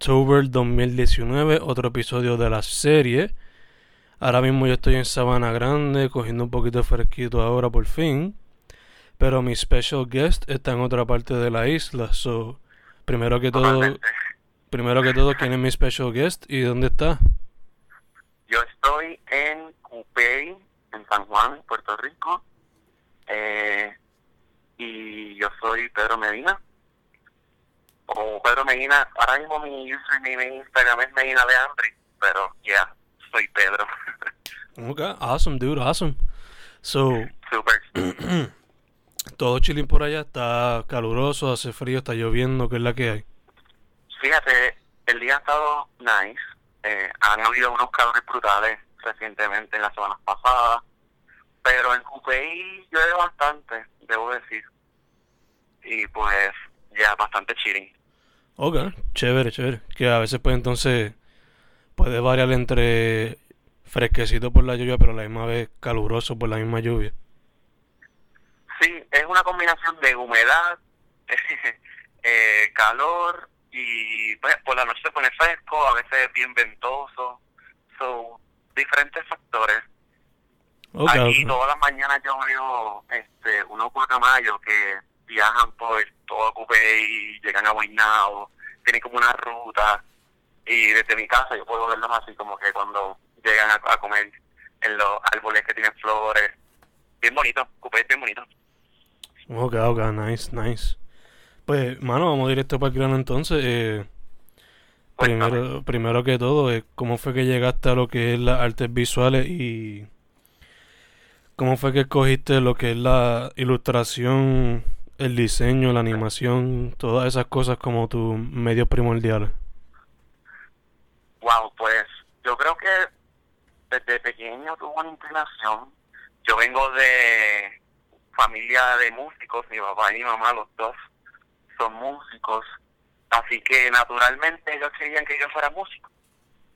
October 2019, otro episodio de la serie. Ahora mismo yo estoy en Sabana Grande, cogiendo un poquito de fresquito ahora por fin. Pero mi special guest está en otra parte de la isla. So, primero que todo, primero que todo, ¿quién es mi special guest y dónde está? Yo estoy en Cupey, en San Juan, Puerto Rico. Eh, y yo soy Pedro Medina o Pedro Medina, ahora mismo mi username en Instagram es Medina Leandri, pero ya, soy Pedro. okay, awesome, dude, awesome. So, Super. todo chilling por allá, está caluroso, hace frío, está lloviendo, ¿qué es la que hay? Fíjate, el día ha estado nice, eh, han habido unos calores brutales recientemente en las semanas pasadas, pero en Cupey llueve bastante, debo decir. Y pues ya bastante chilling. Ok, chévere, chévere. Que a veces pues entonces puede variar entre fresquecito por la lluvia, pero a la misma vez caluroso por la misma lluvia. Sí, es una combinación de humedad, eh, calor y pues, por la noche se pone fresco, a veces bien ventoso. Son diferentes factores. Aquí todas las mañanas yo veo este, unos guacamayos que viajan por todo Cupé y llegan a Guaynabo, tienen como una ruta y desde mi casa yo puedo verlos así como que cuando llegan a, comer en los árboles que tienen flores. Bien bonito, Cupé es bien bonito. Ok, ok, nice, nice. Pues, mano, vamos directo para el grano entonces. Eh, primero, primero que todo, eh, ¿cómo fue que llegaste a lo que es las artes visuales y cómo fue que escogiste lo que es la ilustración el diseño, la animación, todas esas cosas como tus medios primordiales? Wow, pues yo creo que desde pequeño tuve una inclinación. Yo vengo de familia de músicos, mi papá y mi mamá, los dos son músicos, así que naturalmente ellos querían que yo fuera músico.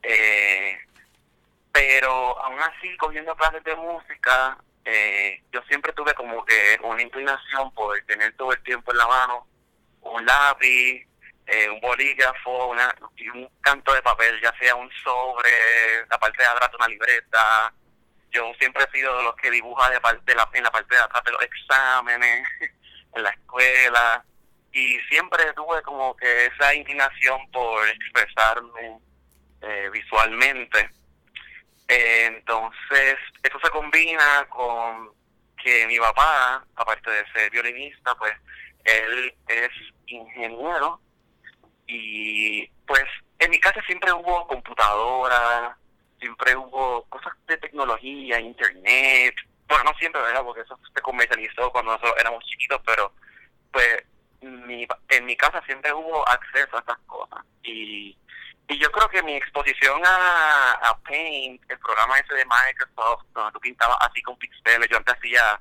Eh, pero aún así, cogiendo clases de música, eh, yo siempre tuve como que una inclinación por tener todo el tiempo en la mano un lápiz, eh, un bolígrafo una, un canto de papel, ya sea un sobre, la parte de atrás de una libreta. Yo siempre he sido de los que dibuja de, la, en la parte de atrás de los exámenes, en la escuela, y siempre tuve como que esa inclinación por expresarme eh, visualmente entonces, esto se combina con que mi papá, aparte de ser violinista, pues él es ingeniero y pues en mi casa siempre hubo computadora, siempre hubo cosas de tecnología, internet, bueno, no siempre, ¿verdad? Porque eso se comercializó cuando nosotros éramos chiquitos, pero pues mi, en mi casa siempre hubo acceso a estas cosas y y yo creo que mi exposición a, a Paint, el programa ese de Microsoft, donde tú pintabas así con pixeles, yo antes hacía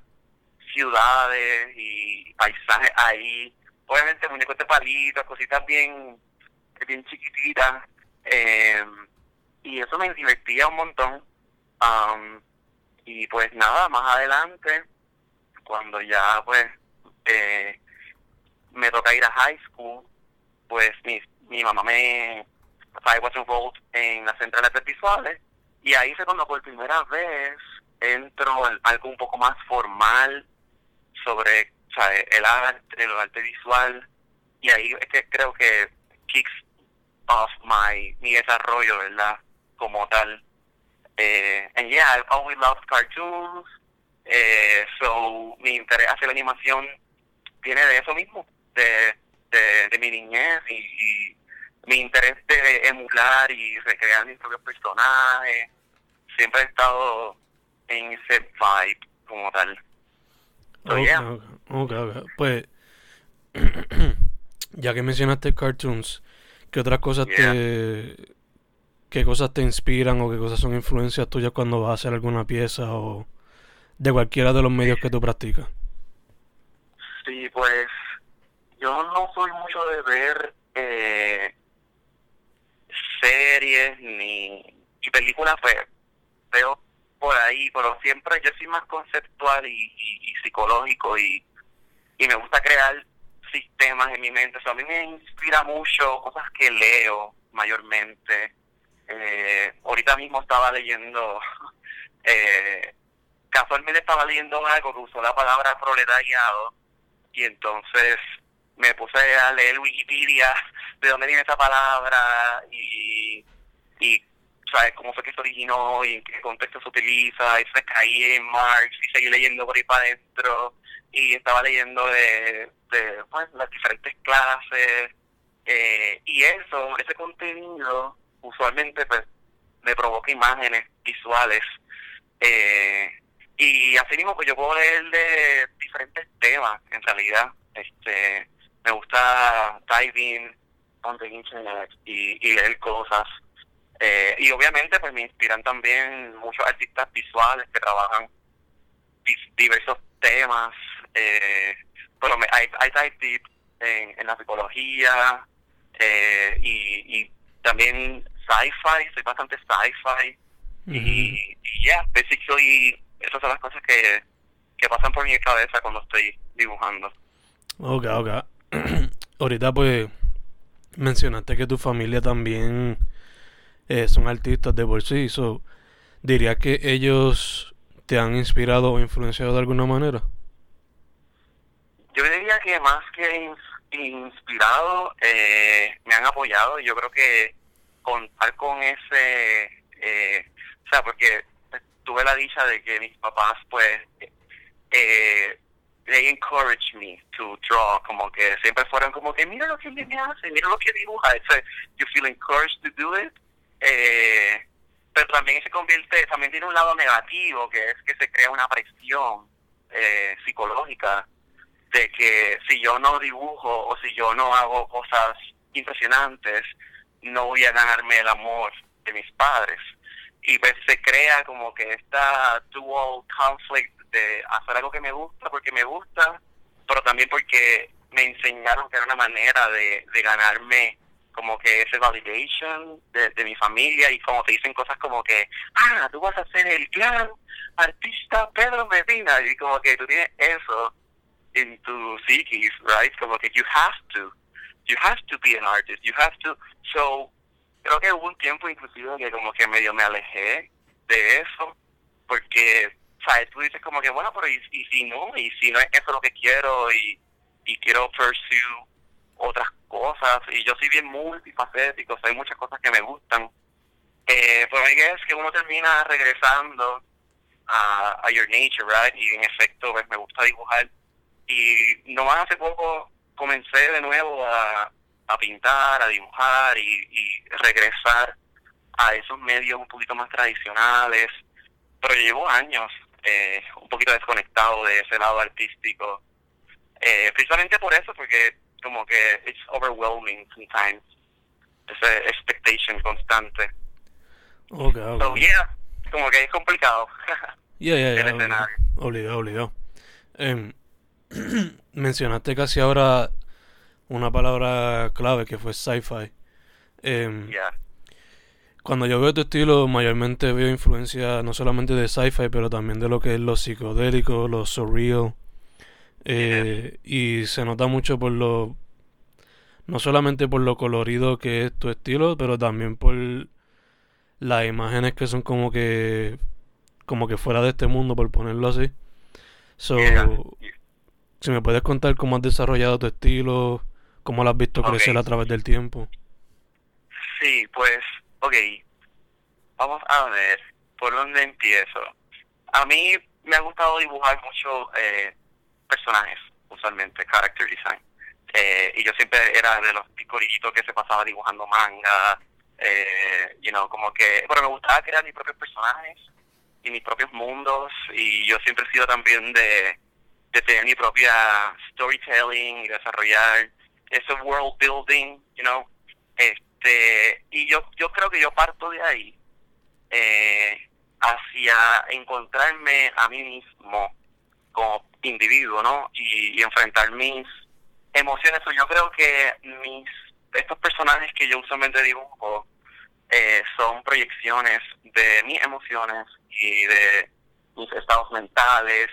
ciudades y paisajes ahí, obviamente muñecos de palitos, cositas bien, bien chiquititas, eh, y eso me divertía un montón. y pues nada, más adelante, cuando ya pues eh, me toca ir a high school, pues mi, mi mamá me was involved en las centrales visuales y ahí fue cuando por primera vez entro en algo un poco más formal sobre el arte, el arte visual y ahí es que creo que kicks off my, mi desarrollo, ¿verdad? Como tal. Eh, and yeah, I've always loved cartoons. Eh, so, mi interés hacia la animación viene de eso mismo, de, de, de mi niñez y mi interés de emular y recrear mis propios personajes. Siempre he estado en ese vibe como tal. okay, Pues, ya que mencionaste cartoons, ¿Qué otras cosas te... ¿Qué cosas te inspiran o qué cosas son influencias tuyas cuando vas a hacer alguna pieza o de cualquiera de los medios que tú practicas? Sí, pues yo no soy mucho de ver eh, series ni y películas, pues veo por ahí, pero siempre yo soy más conceptual y, psicológico y, y me gusta crear sistemas en mi mente. a mí me inspira mucho cosas que leo mayormente. Eh, ahorita mismo estaba leyendo, eh, casualmente estaba leyendo algo que usó la palabra proletariado y entonces me puse a leer Wikipedia de dónde viene esa palabra y, y ¿sabes? cómo fue que se originó y en qué contexto se utiliza, y se caí en Marx y seguí leyendo por ahí para adentro y estaba leyendo de, de pues, las diferentes clases eh, y eso, ese contenido usualmente pues me provoca imágenes visuales eh, y así mismo pues yo puedo leer de diferentes temas en realidad este me gusta diving y, y leer cosas eh, y obviamente pues me inspiran también muchos artistas visuales que trabajan diversos temas eh, pero me, hay, hay deep en, en la psicología eh, y, y también sci-fi, soy bastante sci-fi y, ya, yeah, esas son las cosas que, que pasan por mi cabeza cuando estoy dibujando. Ok, ok. Ahorita pues mencionaste que tu familia también eh, son artistas de por sí, so, ¿dirías que ellos te han inspirado o influenciado de alguna manera? Yo diría que más que inspirado, eh, me han apoyado. Yo creo que contar con ese, eh, o sea, porque tuve la dicha de que mis papás, pues, eh, they encourage me to draw, como que siempre fueron como que mira lo que me hace, mira lo que dibuja, It's you feel encouraged to do it. Eh, pero también se convierte, también tiene un lado negativo, que es que se crea una presión eh, psicológica de que si yo no dibujo o si yo no hago cosas impresionantes, no voy a ganarme el amor de mis padres. Y pues se crea como que esta dual conflict de hacer algo que me gusta porque me gusta, pero también porque me enseñaron que era una manera de, ganarme como que ese validation de, mi familia y como te dicen cosas como que, ah, tú vas a ser el gran artista Pedro Medina y como que tú tienes eso in tu psiquis, right? Como que you have to, you have to be an artist, you have to. So, creo que hubo un tiempo inclusive que como que medio me alejé de eso, porque, ¿sabes? Tú dices como que, bueno, pero y, si no, y si no es eso lo que quiero y, y quiero pursue otras cosas, y yo soy bien multifacético, hay muchas cosas que me gustan, eh, pero es que uno termina regresando a, your nature, right? Y en efecto, pues me gusta dibujar y nomás hace poco comencé de nuevo a, a pintar, a dibujar y, regresar a esos medios un poquito más tradicionales, pero llevo años eh, un poquito desconectado de ese lado artístico, eh, precisamente por eso, porque como que it's overwhelming sometimes, esa expectation constante. Okay, okay. So, yeah, como que es complicado. yeah, yeah, yeah, obligado, obligado. Em, mencionaste casi ahora una palabra clave que fue sci-fi. Eh, Cuando yo veo tu estilo, mayormente veo influencia no solamente de sci-fi, pero también de lo que es lo psicodélico, lo surreal. Eh, y se nota mucho por lo. No solamente por lo colorido que es tu estilo, pero también por las imágenes que son como que. como que fuera de este mundo, por ponerlo así. So, si me puedes contar cómo has desarrollado tu estilo, cómo lo has visto crecer a través del tiempo. Sí, pues, ok. Vamos a ver por dónde empiezo. A mí me ha gustado dibujar mucho eh, personajes, usualmente, character design. Eh, y yo siempre era de los picorillitos que se pasaba dibujando manga, eh, you know, como que, bueno, me gustaba crear mis propios personajes y mis propios mundos, y yo siempre he sido también de de tener mi propia storytelling y desarrollar ese world building, you know. Este, y yo, yo creo que yo parto de ahí eh, hacia encontrarme a mí mismo como individuo, ¿no? Y, enfrentar mis emociones. Yo creo que mis estos personajes que yo usualmente dibujo eh, son proyecciones de mis emociones y de mis estados mentales.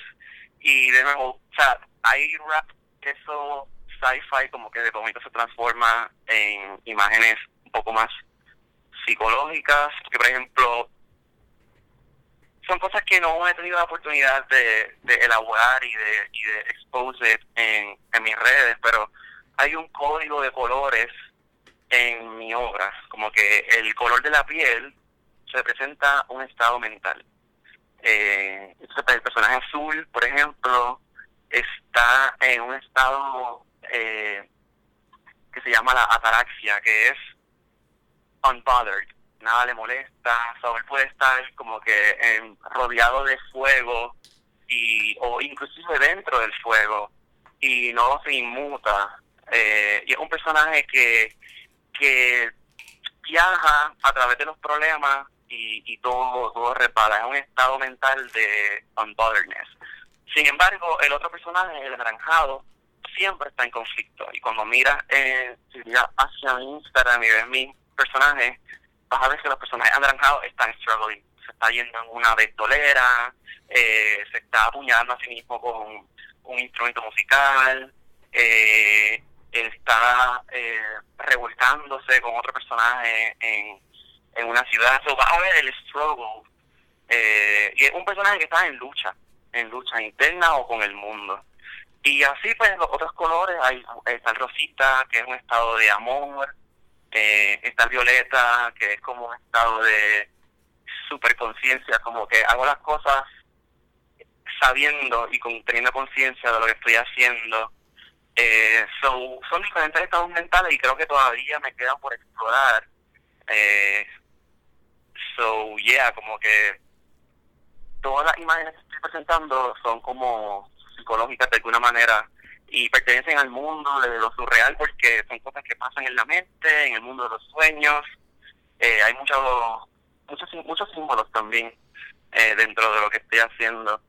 Y de nuevo, o sea, hay rap eso sci-fi como que de momento se transforma en imágenes un poco más psicológicas, que por ejemplo son cosas que no he tenido la oportunidad de, elaborar y de, y de expose en, mis redes, pero hay un código de colores en mi obra, como que el color de la piel representa un estado mental. Eh, el personaje azul, por ejemplo, está en un estado eh, que se llama la ataraxia, que es unbothered, nada le molesta, o puede estar como que rodeado de fuego y o inclusive dentro del fuego y no se inmuta. Eh, y es un personaje que, que viaja a través de los problemas y, y todo, todo repara, es un estado mental de unbotheredness. Sin embargo, el otro personaje, el anaranjado, siempre está en conflicto. Y cuando miras eh, hacia mi Instagram y ves mi personaje, vas a ver que los personajes anaranjados están struggling. Se está yendo en una ventolera, eh, se está apuñalando a sí mismo con un instrumento musical, eh, está eh, revoltándose con otro personaje en, en una ciudad. So, vas a ver el struggle. Eh, y es un personaje que está en lucha, en lucha interna o con el mundo. Y así pues los otros colores, hay, está el rosita, que es un estado de amor, eh, está el violeta, que es como un estado de superconciencia, como que hago las cosas sabiendo y con, teniendo conciencia de lo que estoy haciendo. Eh, son diferentes estados mentales y creo que todavía me quedan por explorar. Eh, so, yeah, como que todas las imágenes que estoy presentando son como psicológicas de alguna manera y pertenecen al mundo de lo surreal porque son cosas que pasan en la mente, en el mundo de los sueños. Eh, hay muchos, muchos, muchos símbolos también eh, dentro de lo que estoy haciendo.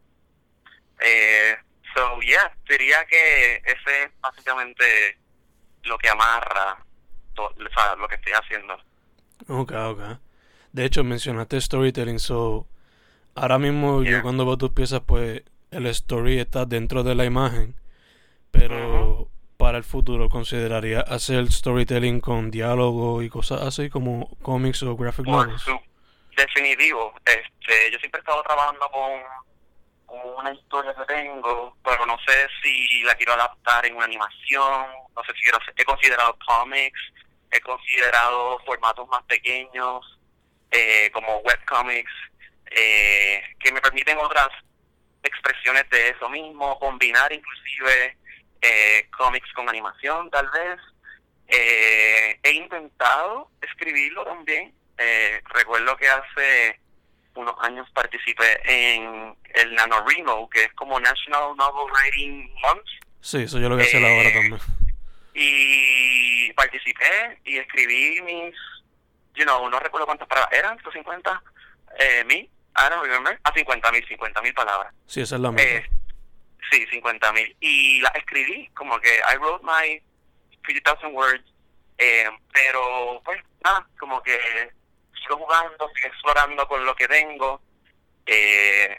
Eh, so, yeah, diría que ese es básicamente lo que amarra lo que estoy haciendo. Ok, ok. De hecho, mencionaste storytelling, so ahora mismo yo cuando veo tus piezas, pues el story está dentro de la imagen, pero para el futuro consideraría hacer storytelling con diálogo y cosas así como cómics o graphic novels. Definitivo. Este, yo siempre he estado trabajando con, una historia que tengo, pero no sé si la quiero adaptar en una animación, no sé si quiero he considerado cómics, he considerado formatos más pequeños, eh, como webcomics, eh, que me permiten otras expresiones de eso mismo, combinar inclusive eh, cómics con animación tal vez. Eh, he intentado escribirlo también. Eh, recuerdo que hace unos años participé en el NaNoWriMo, que es como National Novel Writing Month. Sí, eso yo lo voy a hacer ahora también. Y participé y escribí mis, you know, no recuerdo cuántas palabras eran, 150 eh, mil I don't remember, a 50 mil, 50 mil palabras. Sí, esa es la meta. Sí, 50 mil. Y la escribí, como que I wrote my 50,000 words, eh, pero pues nada, como que sigo jugando, sigo explorando con lo que tengo. Eh,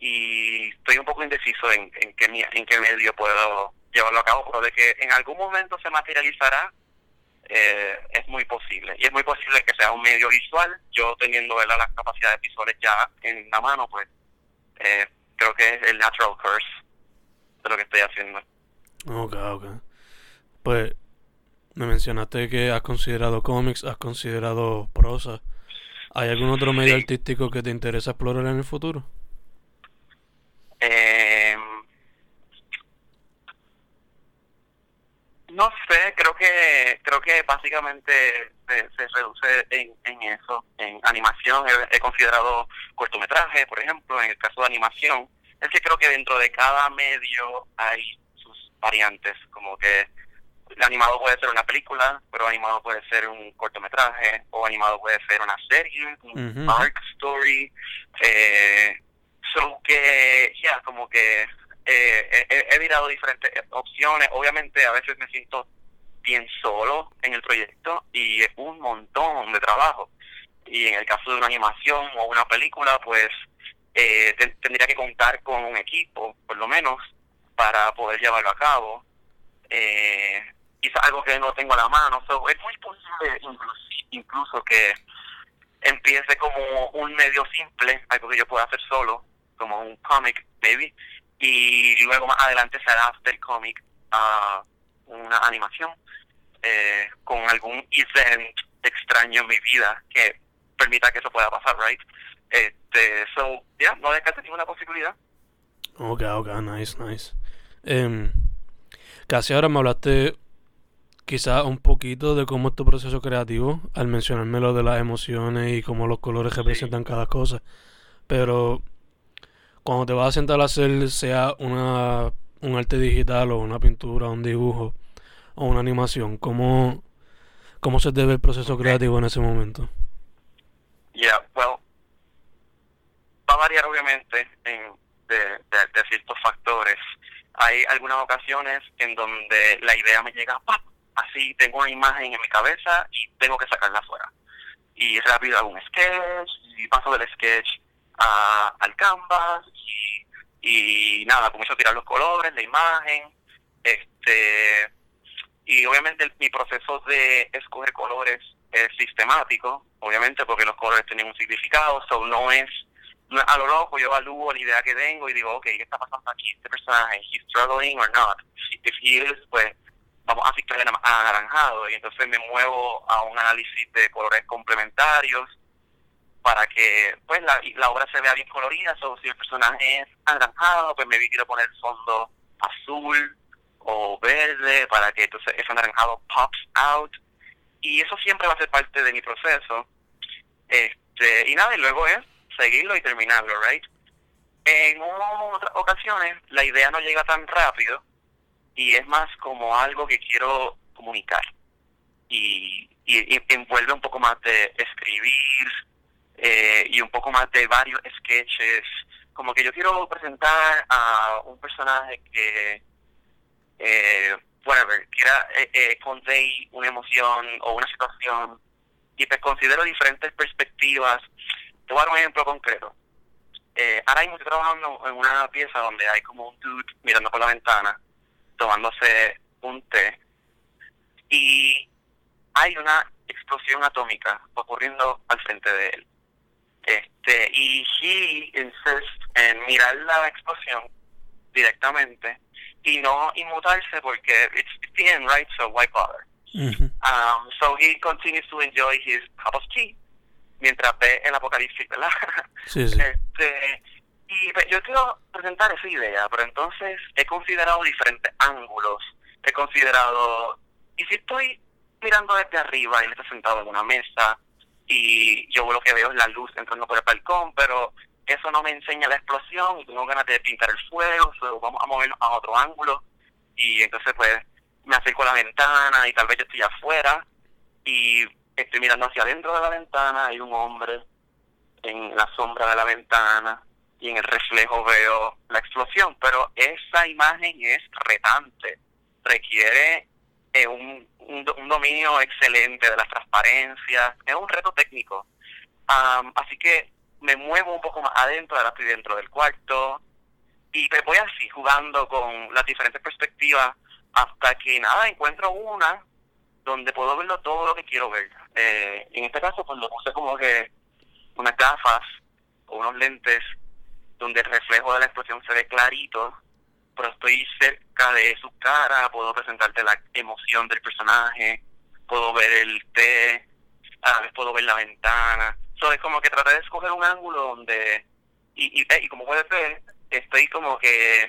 y estoy un poco indeciso en, en, qué, en qué medio puedo llevarlo a cabo, pero de que en algún momento se materializará, eh, es muy posible. Y es muy posible que sea un medio visual. Yo teniendo las capacidades visuales ya en la mano, pues eh, creo que es el natural curse de lo que estoy haciendo. Ok, ok. Pues me mencionaste que has considerado cómics, has considerado prosa. ¿Hay algún otro medio artístico que te interesa explorar en el futuro? Eh, No sé, creo que creo que básicamente se, reduce en, en, eso, en animación. He, considerado cortometraje, por ejemplo, en el caso de animación. Es que creo que dentro de cada medio hay sus variantes, como que animado puede ser una película, pero animado puede ser un cortometraje, o animado puede ser una serie, un arc story. Eh, so que, ya, como que eh, he, he mirado diferentes opciones. Obviamente, a veces me siento bien solo en el proyecto y es un montón de trabajo. Y en el caso de una animación o una película, pues eh, tendría que contar con un equipo, por lo menos, para poder llevarlo a cabo. Eh, es algo que no tengo a la mano. es muy posible incluso, que empiece como un medio simple, algo que yo pueda hacer solo, como un cómic, maybe, y luego más adelante se adapte el cómic a una animación eh, con algún event extraño en mi vida que permita que eso pueda pasar, right? Este, so, ya, yeah, no descartes ninguna posibilidad. Ok, ok, nice, nice. Eh, casi ahora me hablaste quizás un poquito de cómo es tu proceso creativo al mencionarme lo de las emociones y cómo los colores representan cada cosa. Pero cuando te vas a sentar a hacer sea una, un arte digital o una pintura, un dibujo o una animación, ¿cómo, cómo se debe el proceso creativo en ese momento? Yeah, well, va a variar obviamente en, de, ciertos factores. Hay algunas ocasiones en donde la idea me llega, así tengo una imagen en mi cabeza y tengo que sacarla afuera. Y rápido hago un sketch y paso del sketch a, al canvas y, y nada, comienzo a tirar los colores, la imagen, este y obviamente mi proceso de escoger colores es sistemático, obviamente porque los colores tienen un significado, so no es, a lo loco, yo evalúo la idea que tengo y digo, ok, ¿qué está pasando aquí? Este personaje, ¿he's struggling or not? If he is, pues vamos a ciclar a anaranjado y entonces me muevo a un análisis de colores complementarios para que pues la, la obra se vea bien colorida, o si el personaje es anaranjado, pues me quiero poner el fondo azul o verde para que entonces ese anaranjado pops out. Y eso siempre va a ser parte de mi proceso. Este y nada y luego es seguirlo y terminarlo right en otras ocasiones la idea no llega tan rápido y es más como algo que quiero comunicar. Y, y, envuelve un poco más de escribir eh, y un poco más de varios sketches como que yo quiero presentar a un personaje que eh, whatever, quiera eh, eh, convey una emoción o una situación y te considero diferentes perspectivas. Te voy a dar un ejemplo concreto. Eh, ahora mismo estoy trabajando en una pieza donde hay como un dude mirando por la ventana tomándose un té y hay una explosión atómica ocurriendo al frente de él. Este, y he insists en mirar la explosión directamente y no inmutarse porque it's the end, right? So why bother? um, so he continues to enjoy his cup of tea mientras ve el apocalipsis, ¿verdad? Sí, sí. Este, y pues, yo quiero presentar esa idea, pero entonces he considerado diferentes ángulos. He considerado, y si estoy mirando desde arriba y está sentado en una mesa y yo lo que veo es la luz entrando por el balcón, pero eso no me enseña la explosión y tengo ganas de pintar el fuego, vamos a movernos a otro ángulo. Y entonces pues me acerco a la ventana y tal vez yo estoy afuera y estoy mirando hacia adentro de la ventana, hay un hombre en la sombra de la ventana y en el reflejo veo la explosión, pero esa imagen es retante, requiere eh, un, un, dominio excelente de las transparencias, es un reto técnico. así que me muevo un poco más adentro, ahora estoy dentro del cuarto y me voy así jugando con las diferentes perspectivas hasta que nada, encuentro una donde puedo verlo todo lo que quiero ver. Eh, en este caso, pues lo puse como que unas gafas o unos lentes donde el reflejo de la expresión se ve clarito, pero estoy cerca de su cara, puedo presentarte la emoción del personaje, puedo ver el té, a la vez puedo ver la ventana. So, es como que traté de escoger un ángulo donde, y, y, y como puedes ver, estoy como que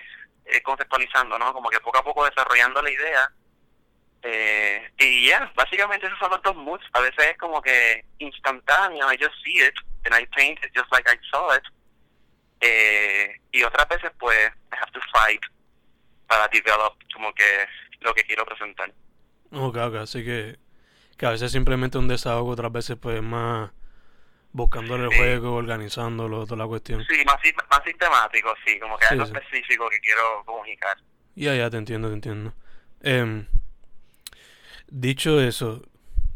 eh, conceptualizando, ¿no? Como que poco a poco desarrollando la idea. Eh, y ya, básicamente esos son los dos moods. A veces es como que instantáneo, I just see it, and I paint it just like I saw it. Eh, y otras veces pues I have to fight para develop como que lo que quiero presentar. Ok, ok, así que, que a veces simplemente un desahogo, otras veces pues más buscándole el juego, organizándolo, toda la cuestión. Sí, más, más sistemático, sí, como que algo específico que quiero comunicar. Ya, ya, te entiendo, te entiendo. Eh, dicho eso,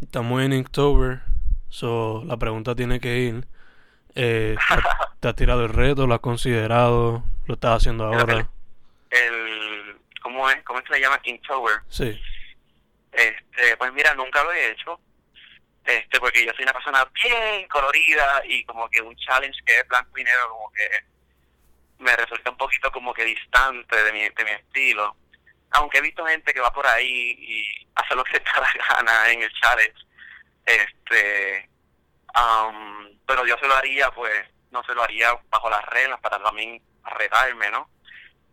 estamos en October, so la pregunta tiene que ir. Eh, ¿te, has tirado el reto? ¿Lo has considerado? ¿Lo estás haciendo ahora? El, ¿cómo es? ¿Cómo se llama? Inktober. Sí. Este, pues mira, nunca lo he hecho este porque yo soy una persona bien colorida y como que un challenge que es blanco y negro como que me resulta un poquito como que distante de mi, de mi estilo aunque he visto gente que va por ahí y hace lo que está la gana en el challenge este um, pero yo se lo haría pues no se lo haría bajo las reglas para también retarme no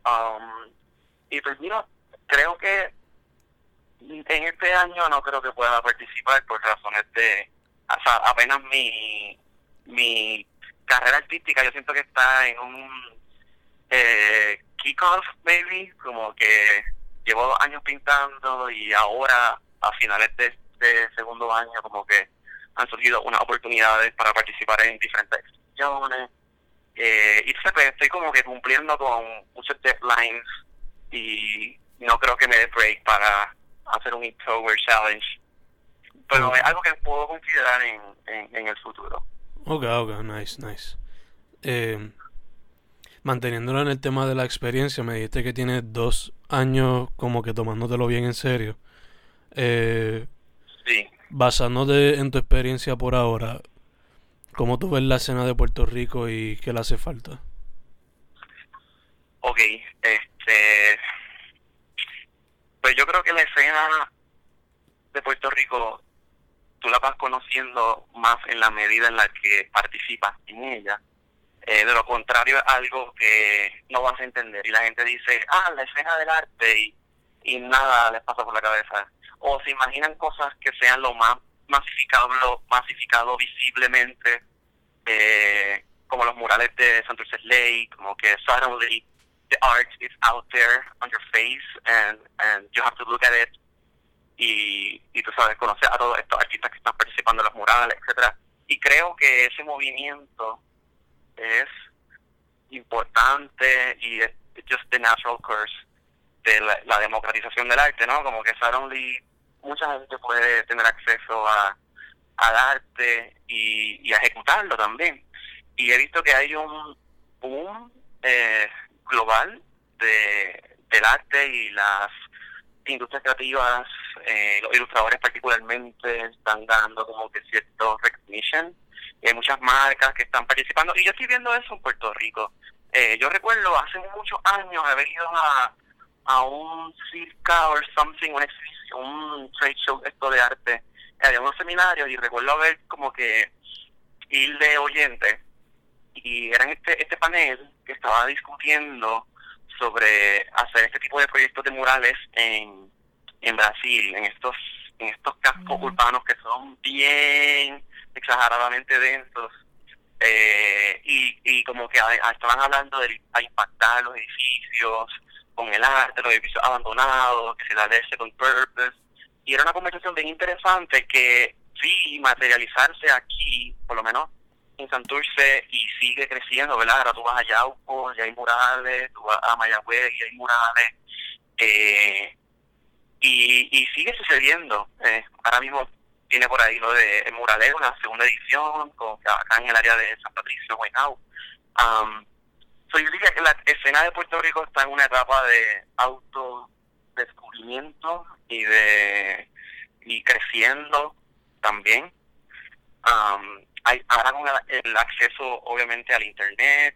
um, y pues mira creo que en este año no creo que pueda participar por razones de, o sea, apenas mi, mi carrera artística yo siento que está en un eh, kickoff, maybe, como que llevo dos años pintando y ahora a finales de este segundo año como que han surgido unas oportunidades para participar en diferentes exposiciones eh, y pues, estoy como que cumpliendo con muchos deadlines y no creo que me dé break para hacer un Inktober Challenge. Pero es algo que puedo considerar en, en, el futuro. Ok, ok, nice, nice. Eh, manteniéndolo en el tema de la experiencia, me dijiste que tienes dos años como que tomándotelo bien en serio. Eh, sí. Basándote en tu experiencia por ahora, ¿cómo tú ves la escena de Puerto Rico y qué le hace falta? Ok, este pues yo creo que la escena de Puerto Rico tú la vas conociendo más en la medida en la que participas en ella. Eh, de lo contrario es algo que no vas a entender y la gente dice, ah, la escena del arte y, y nada les pasa por la cabeza. O se imaginan cosas que sean lo más masificado, masificado visiblemente, eh, como los murales de Santurce Lake, como que suddenly the art is out there on your face and, and you have to look at it y, y tú sabes, conocer a todos estos artistas que están participando en los murales, etcétera Y creo que ese movimiento es importante y es just the natural course de la, democratización del arte, ¿no? Como que suddenly mucha gente puede tener acceso a, al arte y, a ejecutarlo también. Y he visto que hay un boom eh, global de, del arte y las industrias creativas, eh, los ilustradores particularmente están dando como que cierto recognition. Y hay muchas marcas que están participando y yo estoy viendo eso en Puerto Rico. Eh, yo recuerdo hace muchos años haber ido a, a un circa o something, una exhibición, un trade show esto de arte, había unos seminarios y recuerdo haber como que ir de oyente y eran este, este panel que estaba discutiendo sobre hacer este tipo de proyectos de murales en, en Brasil, en estos en estos cascos urbanos que son bien exageradamente densos eh, y, y como que estaban hablando de impactar los edificios con el arte, los edificios abandonados, que se da ese con purpose y era una conversación bien interesante que vi materializarse aquí, por lo menos en Santurce y sigue creciendo, ¿verdad? Ahora tú vas a Yauco y hay murales, tú vas a Mayagüez y hay murales, eh, y, y sigue sucediendo. Eh, ahora mismo tiene por ahí lo de Muralero, la segunda edición, con, acá en el área de San Patricio, Guaynabo. Um, yo diría que la escena de Puerto Rico está en una etapa de autodescubrimiento y de y creciendo también. Um, hay, ahora con el, acceso obviamente al internet,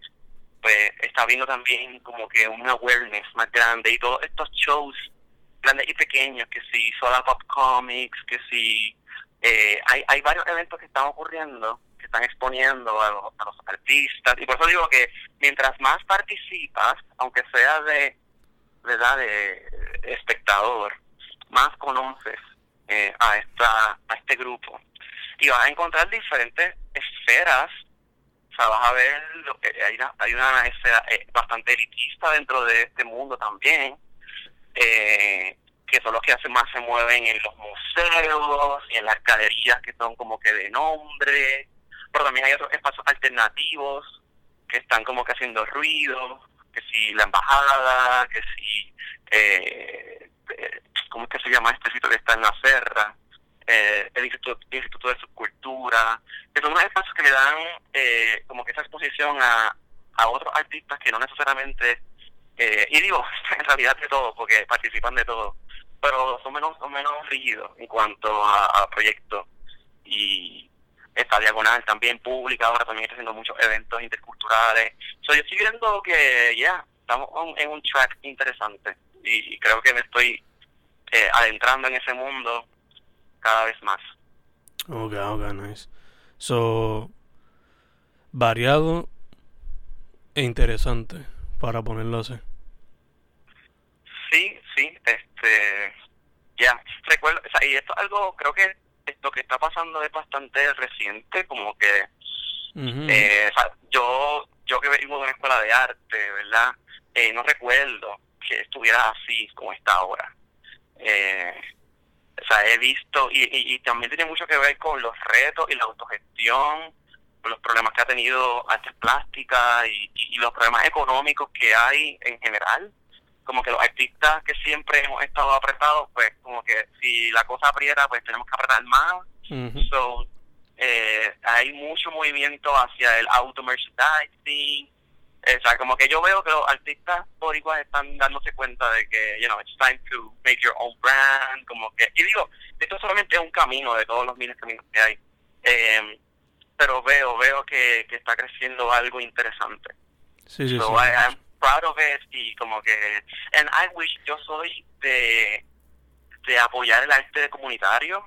pues está viendo también como que un awareness más grande y todos estos shows grandes y pequeños, que si Soda Pop Comics, que si eh, hay, hay varios eventos que están ocurriendo, están exponiendo a los, a los artistas, y por eso digo que mientras más participas, aunque sea de, ¿verdad?, de espectador, más conoces eh, a, esta, a este grupo y vas a encontrar diferentes esferas. O sea, vas a ver lo que hay una, hay una esfera eh, bastante elitista dentro de este mundo también. Eh, que son los que hacen más se mueven en los museos y en las galerías que son como que de nombre, pero también hay otros espacios alternativos que están como que haciendo ruido, que si la embajada, que si, eh, eh ¿cómo es que se llama este sitio que está en la serra? Eh, el Instituto, Instituto de Subcultura, que son unos espacios que le dan eh, como que esa exposición a, a otros artistas que no necesariamente, eh, y digo, en realidad de todo, porque participan de todo, pero son menos, son menos rígidos en cuanto a, proyectos. Y esta diagonal también pública, ahora también está haciendo muchos eventos interculturales. So, yo estoy viendo que ya estamos en un track interesante y creo que me estoy eh, adentrando en ese mundo cada vez más. Ok, ok, nice. So, variado e interesante, para ponerlo así. Sí, sí, este, ya, recuerdo, y esto es algo, creo que esto que está pasando es bastante reciente, como que, eh, yo, yo que vengo de una escuela de arte, ¿verdad? Eh, no recuerdo que estuviera así como está ahora. Eh, o sea, he visto, y, y, también tiene mucho que ver con los retos y la autogestión, con los problemas que ha tenido artes plásticas y, y, los problemas económicos que hay en general. Como que los artistas que siempre hemos estado apretados, pues como que si la cosa aprieta, pues tenemos que apretar más. So, eh, hay mucho movimiento hacia el auto merchandising, o sea, como que yo veo que los artistas boricuas están dándose cuenta de que, you know, it's time to make your own brand, como que, y digo, esto solamente es un camino de todos los miles de caminos que hay, eh, pero veo, veo que, que está creciendo algo interesante. Sí, sí, so sí. I, I'm proud of it y como que, and I wish, yo soy de, de apoyar el arte comunitario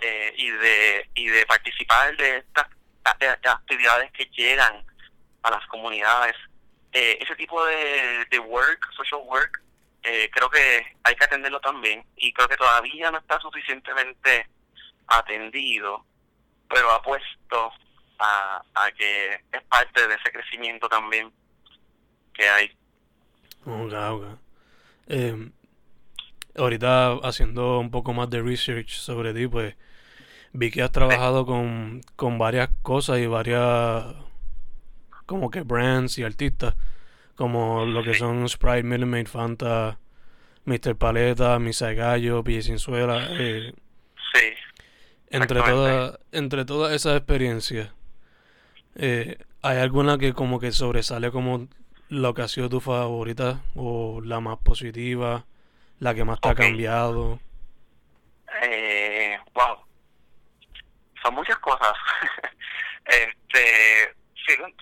eh, y de y de participar de estas actividades que llegan a las comunidades. Eh, ese tipo de, de work, social work, eh, creo que hay que atenderlo también y creo que todavía no está suficientemente atendido, pero apuesto a, a que es parte de ese crecimiento también que hay. Ok, ok. Eh, ahorita haciendo un poco más de research sobre ti, pues vi que has trabajado con, con varias cosas y varias como que brands y artistas, como lo que son Sprite, Minute Fanta, Mr. Paleta, Misa Gallo, Pille Sinzuela. Eh, sí. Entre todas, entre todas esas experiencias, eh, ¿hay alguna que como que sobresale como lo que ha sido tu favorita o la más positiva, la que más te ha cambiado? Eh, wow. Son muchas cosas. este,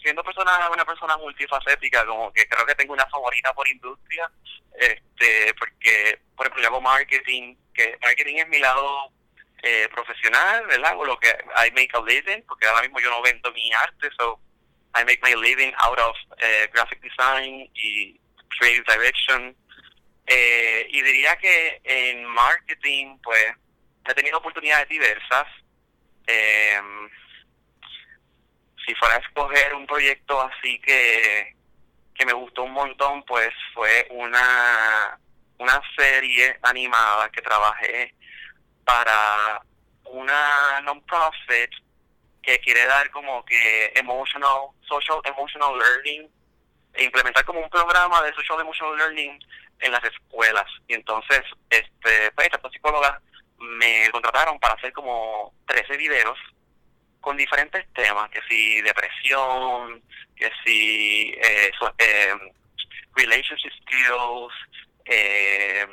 siendo persona una persona multifacética, como que creo que tengo una favorita por industria, este, porque, por ejemplo, yo hago marketing, que marketing es mi lado eh, profesional, ¿verdad? O lo que I make a living, porque ahora mismo yo no vendo mi arte, so I make my living out of eh, graphic design y creative direction. Eh, y diría que en marketing, pues, he tenido oportunidades diversas. Eh, si fuera a escoger un proyecto así que, que me gustó un montón, pues fue una, una serie animada que trabajé para una non-profit que quiere dar como que emotional, social emotional learning, e implementar como un programa de social emotional learning en las escuelas. Y entonces, este, pues estas psicólogas me contrataron para hacer como 13 videos con diferentes temas, que si depresión, que si eh, eh, relationship skills, eh,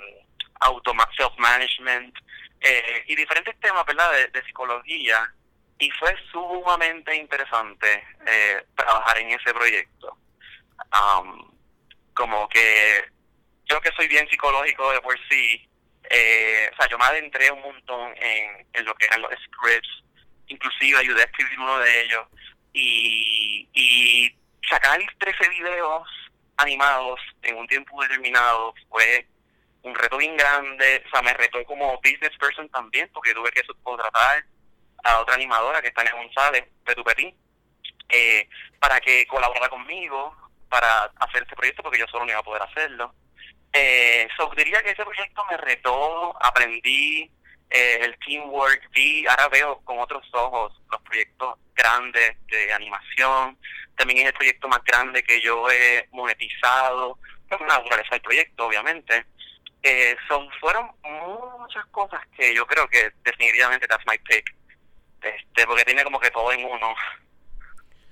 self-management, eh, y diferentes temas, ¿verdad?, de, psicología. Y fue sumamente interesante eh, trabajar en ese proyecto. Um, como que yo que soy bien psicológico de por sí, eh, o sea, yo me adentré un montón en, en lo que eran los scripts, inclusive ayudé a escribir uno de ellos. Y, y sacar 13 videos animados en un tiempo determinado fue un reto bien grande, o sea, me retó como business person también, porque tuve que subcontratar a otra animadora que está en González, Petupetí, eh, para que colaborara conmigo para hacer este proyecto, porque yo solo no iba a poder hacerlo. Eh, diría que ese proyecto me retó, aprendí eh, el teamwork, vi, ahora veo con otros ojos los proyectos grandes de animación, también es el proyecto más grande que yo he monetizado, es una naturaleza del proyecto, obviamente. Eh, son fueron muchas cosas que yo creo que definitivamente that's my pick este porque tiene como que todo en uno.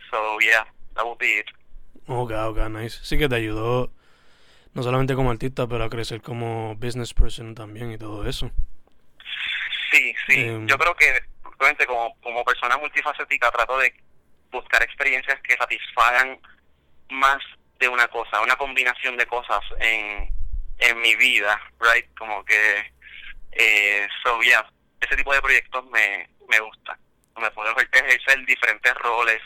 So yeah that would be it. Ok ok nice. Sí que te ayudó no solamente como artista pero a crecer como business person también y todo eso. Sí sí. Em, yo creo que obviamente como como persona multifacética trato de buscar experiencias que satisfagan más de una cosa una combinación de cosas en en mi vida, right? Como que, eh, so yeah, ese tipo de proyectos me, me gusta. Me puedo ejercer diferentes roles.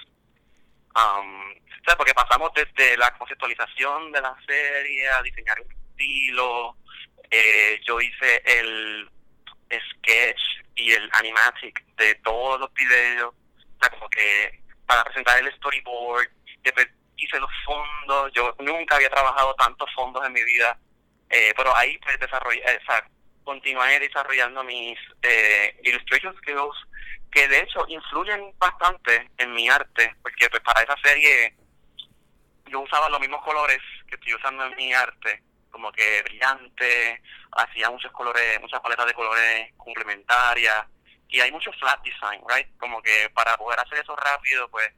Um, Porque pasamos desde la conceptualización de la serie a diseñar un estilo. Eh, yo hice el sketch y el animatic de todos los videos. O sea, como que para presentar el storyboard. Hice los fondos. Yo nunca había trabajado tantos fondos en mi vida eh, pero ahí pues desarrollé, eh, o sea, continué desarrollando mis eh, illustration skills que de hecho influyen bastante en mi arte, porque pues para esa serie yo usaba los mismos colores que estoy usando en mi arte, como que brillante, hacía muchos colores, muchas paletas de colores complementarias, y hay mucho flat design, right? Como que para poder hacer eso rápido, pues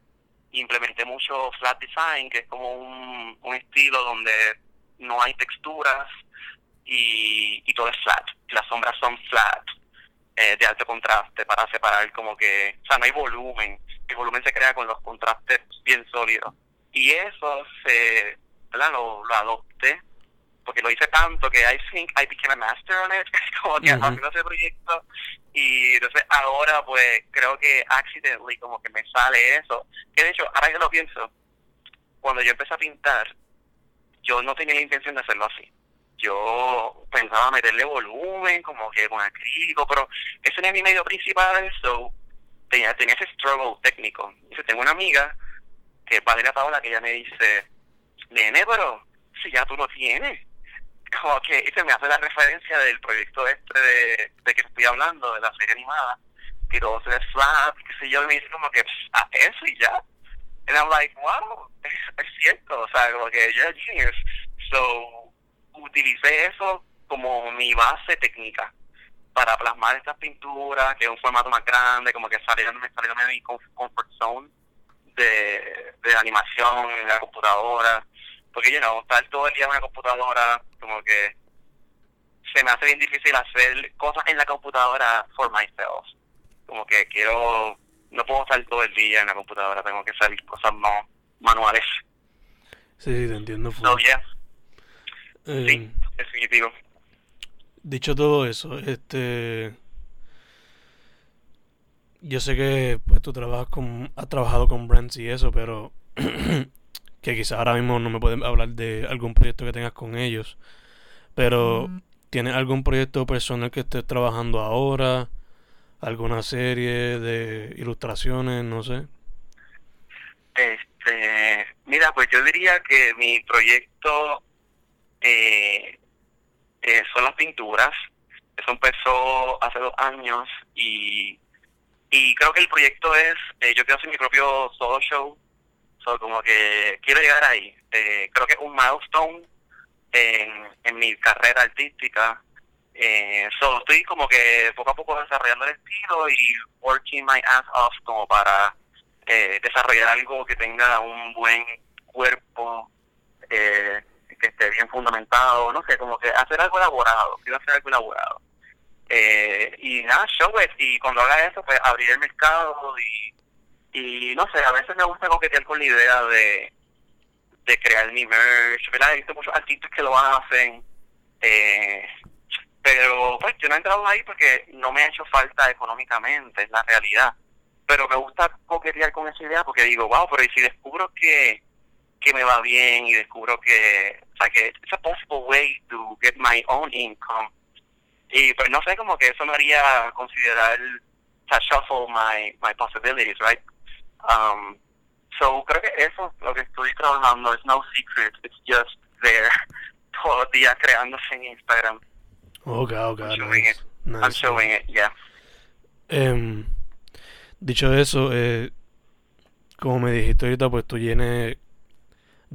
implementé mucho flat design, que es como un, un estilo donde no hay texturas, y, y todo es flat. Las sombras son flat, eh, de alto contraste, para separar como que, o sea, no hay volumen. El volumen se crea con los contrastes bien sólidos. Y eso se, ¿verdad? Lo, lo adopté, porque lo hice tanto que I think I became a master on it, como que haciendo ese proyecto. Y entonces ahora pues creo que accidentally como que me sale eso. Que de hecho, ahora que lo pienso, cuando yo empecé a pintar, yo no tenía la intención de hacerlo así yo pensaba meterle volumen, como que con acrílico, pero ese no es mi medio principal, so tenía, tenía ese struggle técnico. Y tengo una amiga que es Valeria Paola que ella me dice, nene, pero si ya tú lo tienes. Como que y se me hace la referencia del proyecto este de, de que estoy hablando, de la serie animada, que todo se ve flat, que sé yo, me dice como que, a eso y ya. And I'm like, wow, es, es cierto, o sea, como que you're a genius. So, utilicé eso como mi base técnica para plasmar estas pinturas, que es un formato más grande, como que salieron, salieron de mi comfort zone de, de animación en la computadora. Porque, yo no, estar todo el día en una computadora, como que se me hace bien difícil hacer cosas en la computadora for myself. Como que quiero, no puedo estar todo el día en la computadora, tengo que hacer cosas más manuales. Sí, sí, te entiendo. So, eh, definitivo. Dicho todo eso, este yo sé que pues tú trabajas con has trabajado con brands y eso, pero que quizás ahora mismo no me pueden hablar de algún proyecto que tengas con ellos, pero ¿tienes algún proyecto personal que estés trabajando ahora? ¿Alguna serie de ilustraciones? No sé. Este, mira, pues yo diría que mi proyecto eh, eh, son las pinturas. Eso empezó hace dos años y, y creo que el proyecto es, eh, yo quiero hacer mi propio solo show, so, como que quiero llegar ahí. Eh, creo que es un milestone en, en mi carrera artística. Eh, solo estoy como que poco a poco desarrollando el estilo y working my ass off como para eh, desarrollar algo que tenga un buen cuerpo, esté bien fundamentado, no sé, como que hacer algo elaborado, quiero hacer algo elaborado. Eh, y nada, show it, y cuando haga eso, pues abrir el mercado y, y no sé, a veces me gusta coquetear con la idea de, de crear mi merch, ¿verdad? He visto muchos artistas que lo hacen, eh, pero pues yo no he entrado ahí porque no me ha hecho falta económicamente, es la realidad. Pero me gusta coquetear con esa idea porque digo, wow, pero ¿y si descubro que que me va bien y descubro que, o sea, que it's a possible way to get my own income. Y pues no sé, como que eso me haría considerar, o sea, shuffle my, my possibilities, right? Um, so creo que eso es lo que estoy trabajando, it's no secret, it's just there. todos los días creándose en Instagram. Ok, ok, I'm showing nice. it. I'm showing it, yeah. Em, dicho eso, eh, como me dijiste ahorita, pues tú tienes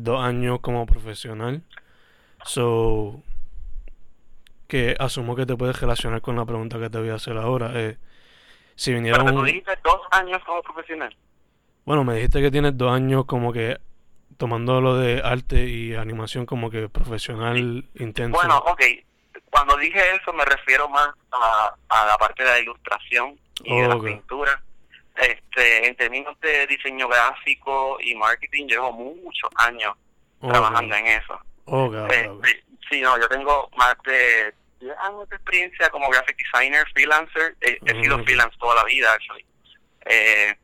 dos años como profesional. So, que asumo que te puedes relacionar con la pregunta que te voy a hacer ahora. Eh, si viniera Pero tú un... dijiste dos años como profesional. Bueno, me dijiste que tienes dos años como que tomando lo de arte y animación como que profesional intenso. Bueno, ok. Cuando dije eso me refiero más a, a la parte de la ilustración y de la Ok. pintura. Este, en términos de diseño gráfico y marketing, llevo muchos años trabajando en eso. ok, ok, Eh, ok. sí, sí, no, yo tengo más de 10 años de experiencia como graphic designer, freelancer. Eh, he sido freelance toda la vida, actually. Eh,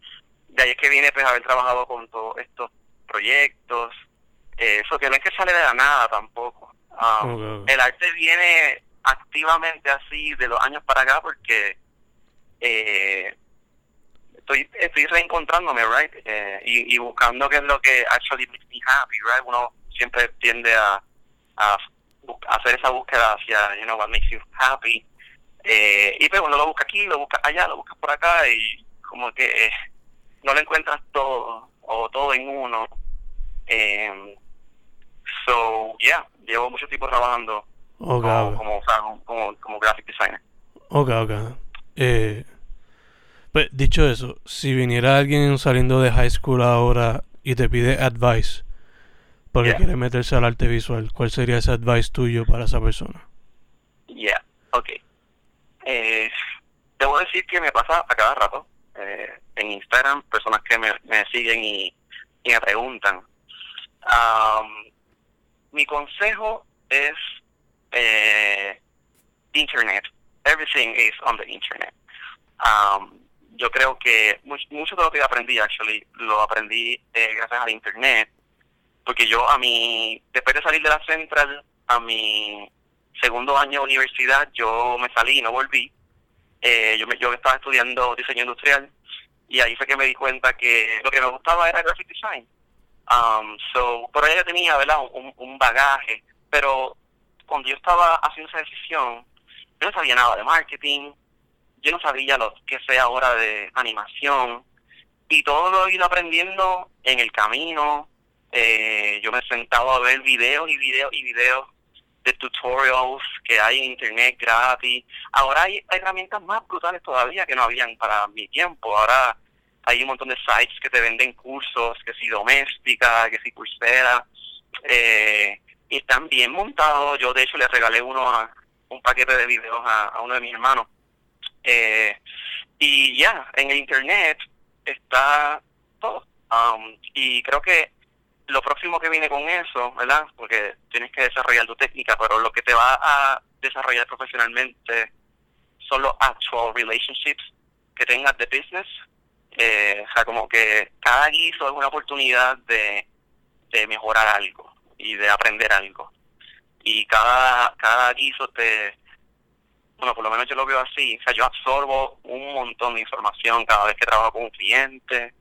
de ahí es que viene pues haber trabajado con todos estos proyectos. Eh, eso que no es que sale de la nada tampoco. Um, ok. El arte viene activamente así de los años para acá porque eh, estoy estoy reencontrándome, right? Eh, y, y buscando qué es lo que actually makes me happy, right? Uno siempre tiende a, a hacer esa búsqueda hacia, you know, what makes you happy. Eh, y pues uno lo busca aquí, lo busca allá, lo busca por acá y como que eh, no lo encuentras todo o todo en uno. Eh, so, yeah, llevo mucho tiempo trabajando como, como, o sea, como, como graphic designer. Ok, ok. Eh, pues dicho eso, si viniera alguien saliendo de high school ahora y te pide advice porque Yeah. quiere meterse al arte visual, ¿cuál sería ese advice tuyo para esa persona? Yeah, ok. Eh, debo decir que me pasa a cada rato eh, en Instagram personas que me, me siguen y, y me preguntan. Um, mi consejo es eh, Internet. Everything is on the Internet. Um, yo creo que much- mucho de lo que aprendí, actually, lo aprendí eh, gracias al Internet. Porque yo, a mi, después de salir de la Central, a mi segundo año de universidad, yo me salí y no volví. Eh, yo, me, yo estaba estudiando diseño industrial y ahí fue que me di cuenta que lo que me gustaba era graphic design. Um, so, por ahí yo tenía, ¿verdad? Un, un bagaje, pero cuando yo estaba haciendo esa decisión, yo no sabía nada de marketing, yo no sabía lo que sé ahora de animación, y todo lo he ido aprendiendo en el camino. Eh, yo me he sentado a ver videos y videos y videos de tutorials que hay en internet gratis. Ahora hay herramientas más brutales todavía que no habían para mi tiempo. Ahora hay un montón de sites que te venden cursos, que si doméstica, que si Coursera, eh, y están bien montados. Yo de hecho le regalé uno a, un paquete de videos a uno de mis hermanos. Eh, y ya, en el internet está todo. Um, y creo que lo próximo que viene con eso, ¿verdad? Porque tienes que desarrollar tu técnica, pero lo que te va a desarrollar profesionalmente son los actual relationships que tengas de business. Eh, o sea, como que cada guiso es una oportunidad de, de mejorar algo y de aprender algo. Y cada, cada guiso te, bueno, por lo menos yo lo veo así, o sea, yo absorbo un montón de información cada vez que trabajo con un cliente,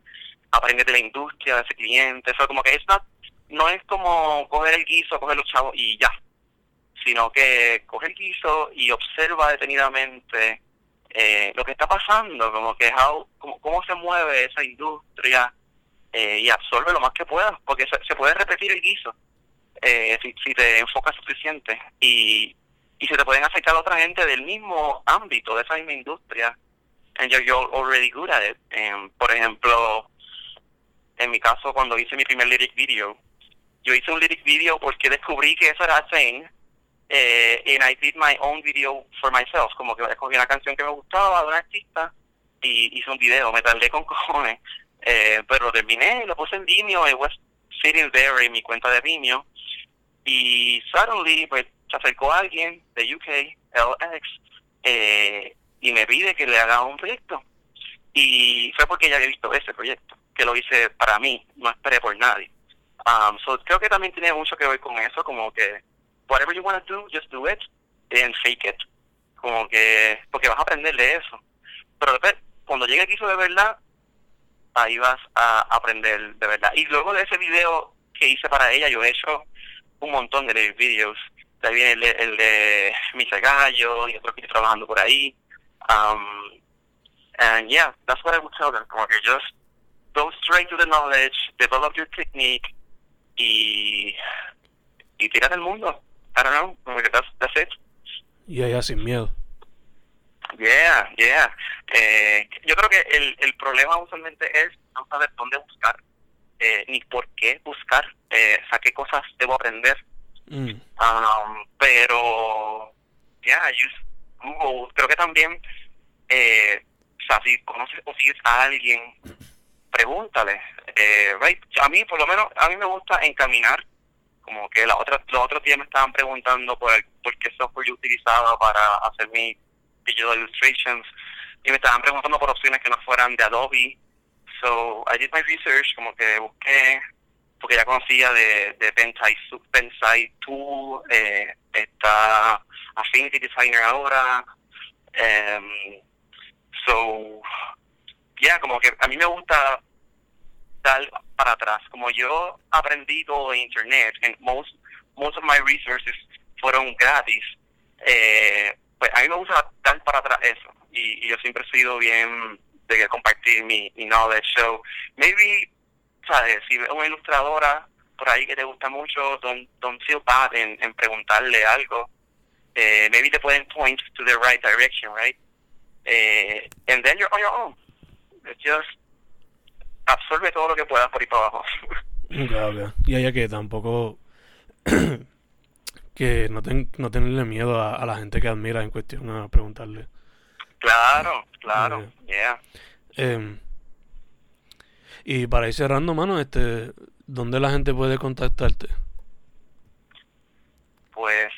aprendes de la industria de ese cliente, eso como que es no es como coger el guiso, coger los chavos y ya, sino que coge el guiso y observa detenidamente eh, lo que está pasando, como que how, cómo, cómo se mueve esa industria eh, y absorbe lo más que puedas, porque se, se puede repetir el guiso eh, si, si te enfocas suficiente. Y, y se te pueden acercar otra gente del mismo ámbito, de esa misma industria, and you're, you're already good at it. Por ejemplo, en mi caso, cuando hice mi primer lyric video, yo hice un lyric video porque descubrí que eso era thing, eh, and I did my own video for myself, como que escogí una canción que me gustaba de un artista y hice un video, me tardé con cojones, eh, pero terminé, lo puse en Vimeo, it was sitting there en mi cuenta de Vimeo, y suddenly pues se acercó alguien de UK, LX, eh, y me pide que le haga un proyecto. Y fue porque ya había visto ese proyecto, que lo hice para mí, no esperé por nadie. Um, so creo que también tiene mucho que ver con eso, como que whatever you want to do, just do it and fake it. Como que, porque vas a aprender de eso. Pero después, cuando llegue el quiso de verdad, ahí vas a aprender de verdad. Y luego de ese video que hice para ella, yo he hecho un montón de videos viene el de, el de Misa Gallo y otro que estoy trabajando por ahí. Um, and yeah, that's what I would tell them. Como que just go straight to the knowledge, develop your technique y, y tírate el mundo. I don't know, como que that's, that's it. Y allá sin miedo. Yeah, yeah. Eh, yo creo que el, el problema usualmente es no saber dónde buscar, eh, ni por qué buscar, eh, o sea, qué cosas debo aprender. Mm. Um, pero, yeah, use Google. Creo que también, eh, o sea, si conoces o sigues a alguien, pregúntale. Eh, right? A mí, por lo menos, a mí me gusta encaminar. Como que la otra, los otros días me estaban preguntando por, el, por qué software yo utilizaba para hacer mi digital illustrations y me estaban preguntando por opciones que no fueran de Adobe. So I did my research, como que busqué, porque ya conocía de, de Pensai, Pensai Tool, eh, está Affinity Designer ahora. Um, so, yeah, como que a mí me gusta dar para atrás. Como yo aprendí todo internet, and most, most of my resources fueron gratis, eh, pues a mí me gusta dar para atrás eso. Y yo siempre he sido bien de compartir mi, mi knowledge. So, maybe, ¿sabes? Si ves una ilustradora por ahí que te gusta mucho, don't, don't feel bad en, en preguntarle algo. Eh, maybe te pueden point to the right direction, right? Eh, and then you're on your own. Just absorbe todo lo que puedas por ahí para abajo. Ok. Y allá que tampoco que no, ten, no tenerle miedo a, a la gente que admira en cuestión a preguntarle. Claro, claro, yeah. Eh, y para ir cerrando, mano, este, ¿dónde la gente puede contactarte? Pues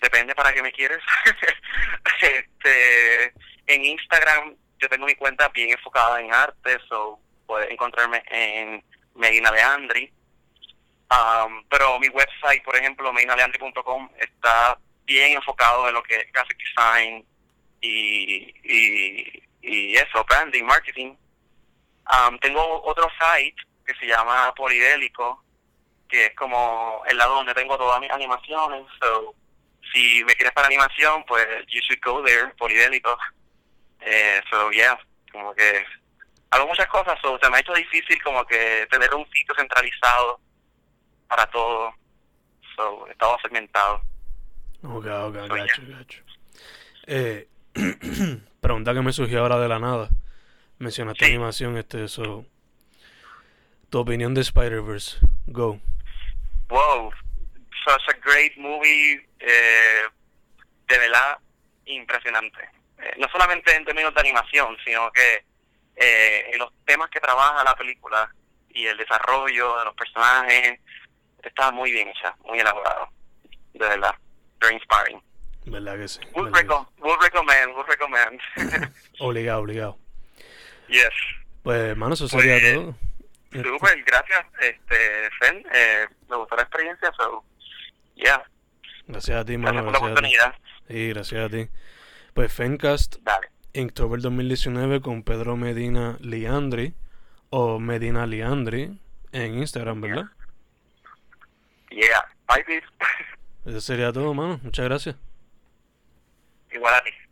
depende para qué me quieres. este, en Instagram yo tengo mi cuenta bien enfocada en arte, so puedes encontrarme en Medina Leandri. Um, pero mi website, por ejemplo, medinaleandri.com, está bien enfocado en lo que es graphic design y, y, y eso, branding, marketing. Um, tengo otro site que se llama Polidélico, que es como el lado donde tengo todas mis animaciones. So, si me quieres para animación, pues you should go there, Polidélico. Eh, so, yeah, como que hago muchas cosas, so, se me ha hecho difícil como que tener un sitio centralizado para todo. So, he estado segmentado. Ok, ok, So, gacho, gacho. Eh, pregunta que me surgió ahora de la nada. Mencionaste Sí. animación, este, eso. Tu opinión de Spider-Verse. Go. Wow, such a great movie, eh, de verdad impresionante. Eh, no solamente en términos de animación, sino que eh, en los temas que trabaja la película y el desarrollo de los personajes está muy bien hecha, muy elaborado, de verdad, very inspiring. ¿Verdad que sí? Would, ¿Verdad que reco- would recommend, would recommend. Obligado, obligado. yes. Pues, hermano, eso sería Pues, todo. Super, gracias, este, Fen, eh, me gustó la experiencia, so, yeah, Gracias a ti, gracias mano. por la Gracias oportunidad. Sí, gracias a ti. Pues Fencast, Dale. Inktober 2019 con Pedro Medina Liandri o Medina Liandri en Instagram, ¿verdad? Yeah, bye, peace. Eso sería todo, mano. Muchas gracias. Igual a ti.